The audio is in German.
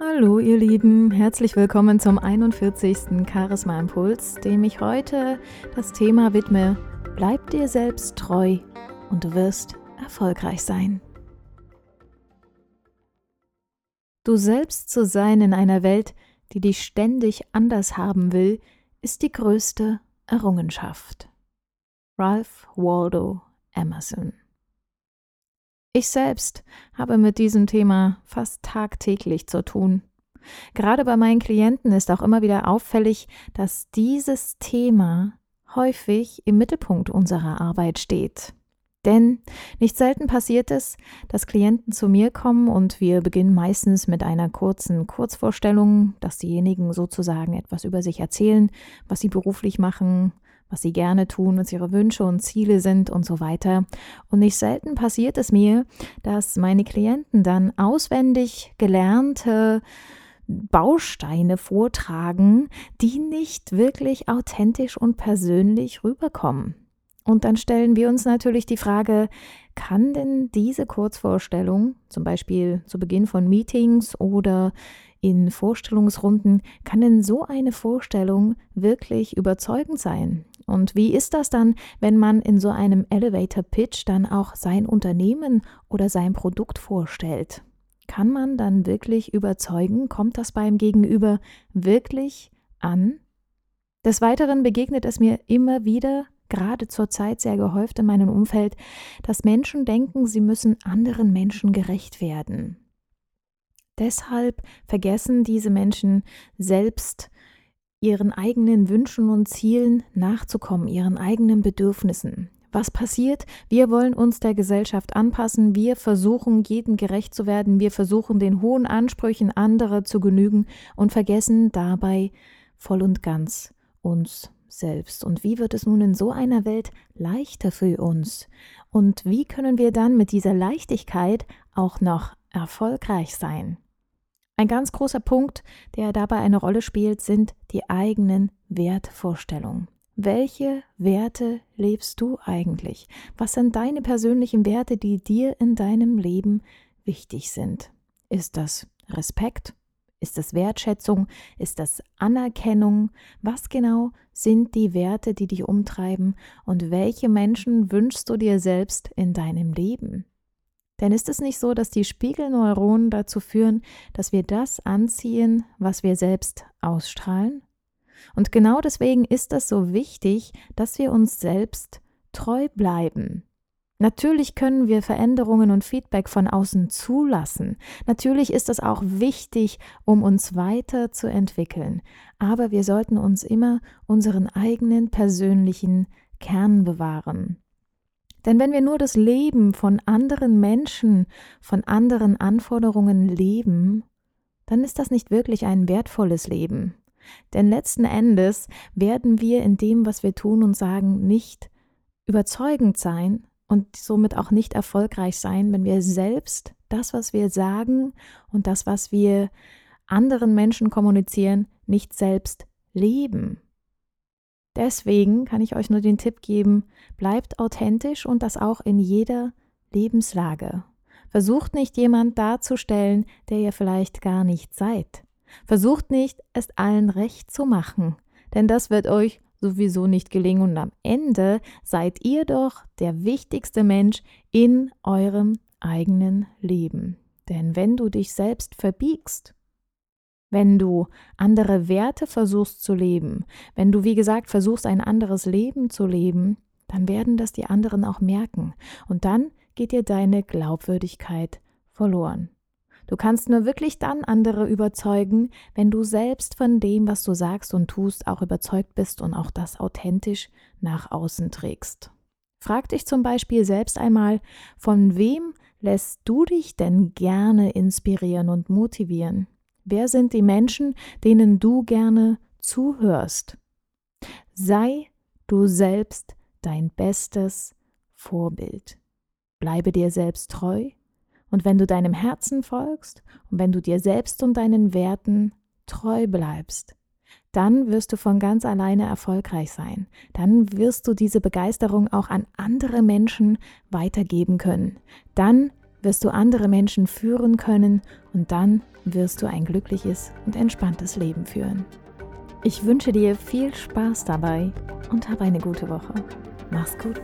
Hallo ihr Lieben, herzlich willkommen zum 41. Charisma Impuls, dem ich heute das Thema widme, bleib dir selbst treu und du wirst erfolgreich sein. Du selbst zu sein in einer Welt, die dich ständig anders haben will, ist die größte Errungenschaft. Ralph Waldo Emerson ich selbst habe mit diesem Thema fast tagtäglich zu tun. Gerade bei meinen Klienten ist auch immer wieder auffällig, dass dieses Thema häufig im Mittelpunkt unserer Arbeit steht. Denn nicht selten passiert es, dass Klienten zu mir kommen und wir beginnen meistens mit einer kurzen Kurzvorstellung, dass diejenigen sozusagen etwas über sich erzählen, was sie beruflich machen, was sie gerne tun, was ihre Wünsche und Ziele sind und so weiter. Und nicht selten passiert es mir, dass meine Klienten dann auswendig gelernte Bausteine vortragen, die nicht wirklich authentisch und persönlich rüberkommen. Und dann stellen wir uns natürlich die Frage, kann denn diese Kurzvorstellung, zum Beispiel zu Beginn von Meetings oder in Vorstellungsrunden, kann denn so eine Vorstellung wirklich überzeugend sein? Und wie ist das dann, wenn man in so einem Elevator Pitch dann auch sein Unternehmen oder sein Produkt vorstellt? Kann man dann wirklich überzeugen? Kommt das beim Gegenüber wirklich an? Des Weiteren begegnet es mir immer wieder, gerade zur Zeit sehr gehäuft in meinem Umfeld, dass Menschen denken, sie müssen anderen Menschen gerecht werden. Deshalb vergessen diese Menschen selbst ihren eigenen Wünschen und Zielen nachzukommen, ihren eigenen Bedürfnissen. Was passiert? Wir wollen uns der Gesellschaft anpassen, wir versuchen, jedem gerecht zu werden, wir versuchen, den hohen Ansprüchen anderer zu genügen und vergessen dabei voll und ganz uns selbst. Und wie wird es nun in so einer Welt leichter für uns? Und wie können wir dann mit dieser Leichtigkeit auch noch erfolgreich sein? Ein ganz großer Punkt, der dabei eine Rolle spielt, sind die eigenen Wertvorstellungen. Welche Werte lebst du eigentlich? Was sind deine persönlichen Werte, die dir in deinem Leben wichtig sind? Ist das Respekt? Ist das Wertschätzung? Ist das Anerkennung? Was genau sind die Werte, die dich umtreiben? Und welche Menschen wünschst du dir selbst in deinem Leben? Denn ist es nicht so, dass die Spiegelneuronen dazu führen, dass wir das anziehen, was wir selbst ausstrahlen? Und genau deswegen ist es so wichtig, dass wir uns selbst treu bleiben. Natürlich können wir Veränderungen und Feedback von außen zulassen. Natürlich ist das auch wichtig, um uns weiterzuentwickeln. Aber wir sollten uns immer unseren eigenen persönlichen Kern bewahren. Denn wenn wir nur das Leben von anderen Menschen, von anderen Anforderungen leben, dann ist das nicht wirklich ein wertvolles Leben. Denn letzten Endes werden wir in dem, was wir tun und sagen, nicht überzeugend sein und somit auch nicht erfolgreich sein, wenn wir selbst das, was wir sagen und das, was wir anderen Menschen kommunizieren, nicht selbst leben. Deswegen kann ich euch nur den Tipp geben, bleibt authentisch und das auch in jeder Lebenslage. Versucht nicht jemand darzustellen, der ihr vielleicht gar nicht seid. Versucht nicht, es allen recht zu machen, denn das wird euch sowieso nicht gelingen und am Ende seid ihr doch der wichtigste Mensch in eurem eigenen Leben. Denn wenn du dich selbst verbiegst, wenn du andere Werte versuchst zu leben, wenn du, wie gesagt, versuchst, ein anderes Leben zu leben, dann werden das die anderen auch merken. Und dann geht dir deine Glaubwürdigkeit verloren. Du kannst nur wirklich dann andere überzeugen, wenn du selbst von dem, was du sagst und tust, auch überzeugt bist und auch das authentisch nach außen trägst. Frag dich zum Beispiel selbst einmal, von wem lässt du dich denn gerne inspirieren und motivieren? Wer sind die Menschen, denen du gerne zuhörst? Sei du selbst dein bestes Vorbild. Bleibe dir selbst treu und wenn du deinem Herzen folgst und wenn du dir selbst und deinen Werten treu bleibst, dann wirst du von ganz alleine erfolgreich sein. Dann wirst du diese Begeisterung auch an andere Menschen weitergeben können. Dann wirst du andere Menschen führen können und dann wirst du ein glückliches und entspanntes Leben führen. Ich wünsche dir viel Spaß dabei und hab eine gute Woche. Mach's gut.